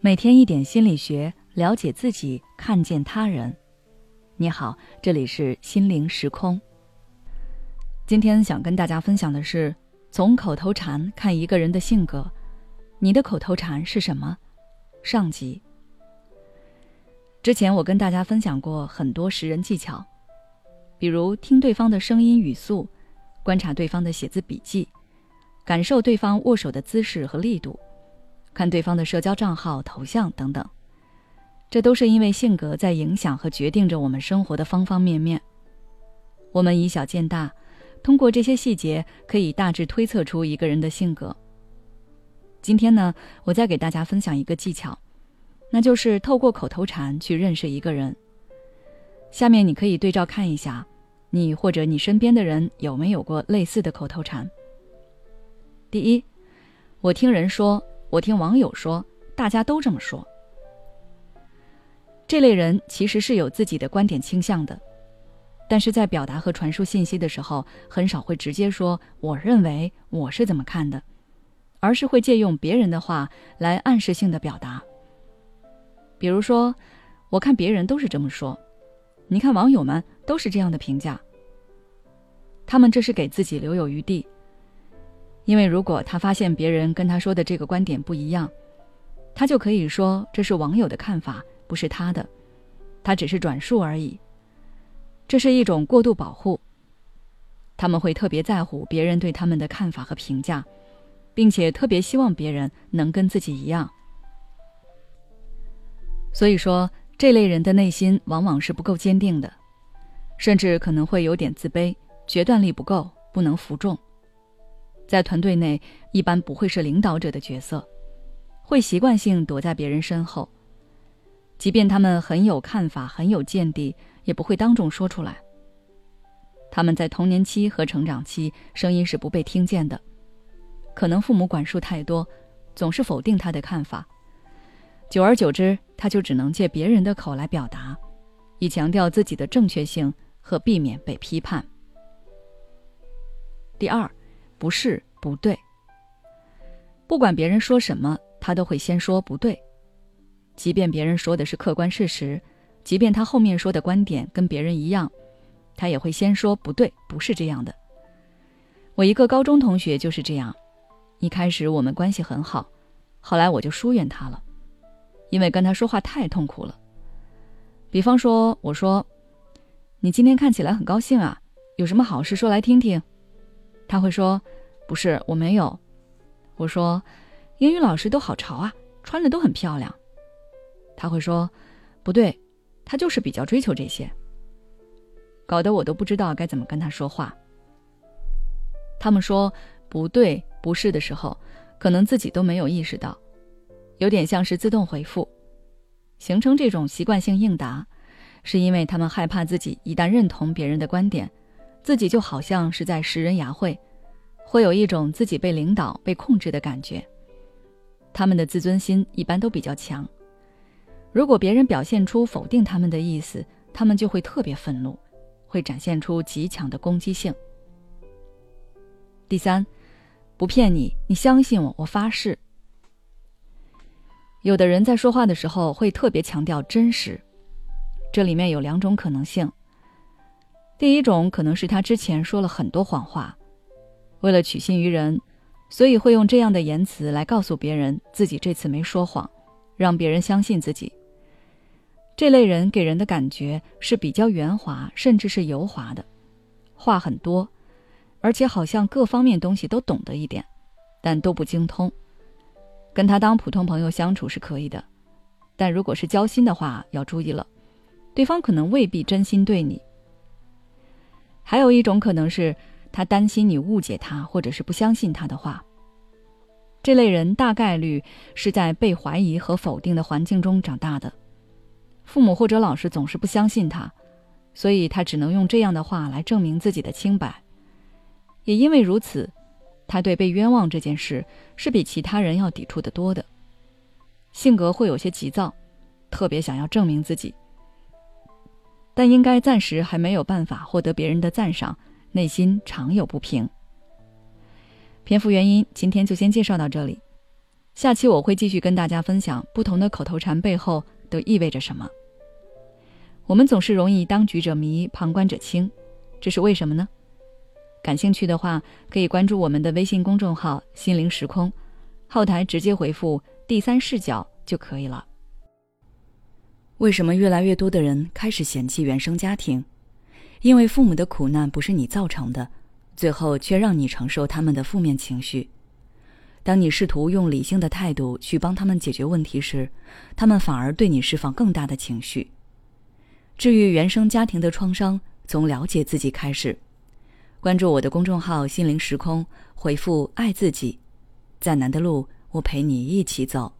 每天一点心理学，了解自己，看见他人。你好，这里是心灵时空。今天想跟大家分享的是，从口头禅看一个人的性格。你的口头禅是什么？上集。之前我跟大家分享过很多识人技巧，比如听对方的声音语速，观察对方的写字笔记，感受对方握手的姿势和力度。看对方的社交账号、头像等等，这都是因为性格在影响和决定着我们生活的方方面面。我们以小见大，通过这些细节可以大致推测出一个人的性格。今天呢，我再给大家分享一个技巧，那就是透过口头禅去认识一个人。下面你可以对照看一下，你或者你身边的人有没有过类似的口头禅。第一，我听人说。我听网友说，大家都这么说。这类人其实是有自己的观点倾向的，但是在表达和传输信息的时候，很少会直接说“我认为我是怎么看的”，而是会借用别人的话来暗示性的表达。比如说，我看别人都是这么说，你看网友们都是这样的评价。他们这是给自己留有余地。因为如果他发现别人跟他说的这个观点不一样，他就可以说这是网友的看法，不是他的，他只是转述而已。这是一种过度保护。他们会特别在乎别人对他们的看法和评价，并且特别希望别人能跟自己一样。所以说，这类人的内心往往是不够坚定的，甚至可能会有点自卑，决断力不够，不能服众。在团队内，一般不会是领导者的角色，会习惯性躲在别人身后。即便他们很有看法、很有见地，也不会当众说出来。他们在童年期和成长期，声音是不被听见的。可能父母管束太多，总是否定他的看法，久而久之，他就只能借别人的口来表达，以强调自己的正确性和避免被批判。第二。不是不对。不管别人说什么，他都会先说不对。即便别人说的是客观事实，即便他后面说的观点跟别人一样，他也会先说不对，不是这样的。我一个高中同学就是这样。一开始我们关系很好，后来我就疏远他了，因为跟他说话太痛苦了。比方说，我说：“你今天看起来很高兴啊，有什么好事说来听听。”他会说：“不是，我没有。”我说：“英语老师都好潮啊，穿的都很漂亮。”他会说：“不对，他就是比较追求这些。”搞得我都不知道该怎么跟他说话。他们说“不对，不是”的时候，可能自己都没有意识到，有点像是自动回复，形成这种习惯性应答，是因为他们害怕自己一旦认同别人的观点。自己就好像是在拾人牙慧，会有一种自己被领导、被控制的感觉。他们的自尊心一般都比较强，如果别人表现出否定他们的意思，他们就会特别愤怒，会展现出极强的攻击性。第三，不骗你，你相信我，我发誓。有的人在说话的时候会特别强调真实，这里面有两种可能性。第一种可能是他之前说了很多谎话，为了取信于人，所以会用这样的言辞来告诉别人自己这次没说谎，让别人相信自己。这类人给人的感觉是比较圆滑，甚至是油滑的，话很多，而且好像各方面东西都懂得一点，但都不精通。跟他当普通朋友相处是可以的，但如果是交心的话，要注意了，对方可能未必真心对你。还有一种可能是，他担心你误解他，或者是不相信他的话。这类人大概率是在被怀疑和否定的环境中长大的，父母或者老师总是不相信他，所以他只能用这样的话来证明自己的清白。也因为如此，他对被冤枉这件事是比其他人要抵触的多的，性格会有些急躁，特别想要证明自己。但应该暂时还没有办法获得别人的赞赏，内心常有不平。篇幅原因，今天就先介绍到这里。下期我会继续跟大家分享不同的口头禅背后都意味着什么。我们总是容易当局者迷，旁观者清，这是为什么呢？感兴趣的话，可以关注我们的微信公众号“心灵时空”，后台直接回复“第三视角”就可以了。为什么越来越多的人开始嫌弃原生家庭？因为父母的苦难不是你造成的，最后却让你承受他们的负面情绪。当你试图用理性的态度去帮他们解决问题时，他们反而对你释放更大的情绪。治愈原生家庭的创伤，从了解自己开始。关注我的公众号“心灵时空”，回复“爱自己”，再难的路，我陪你一起走。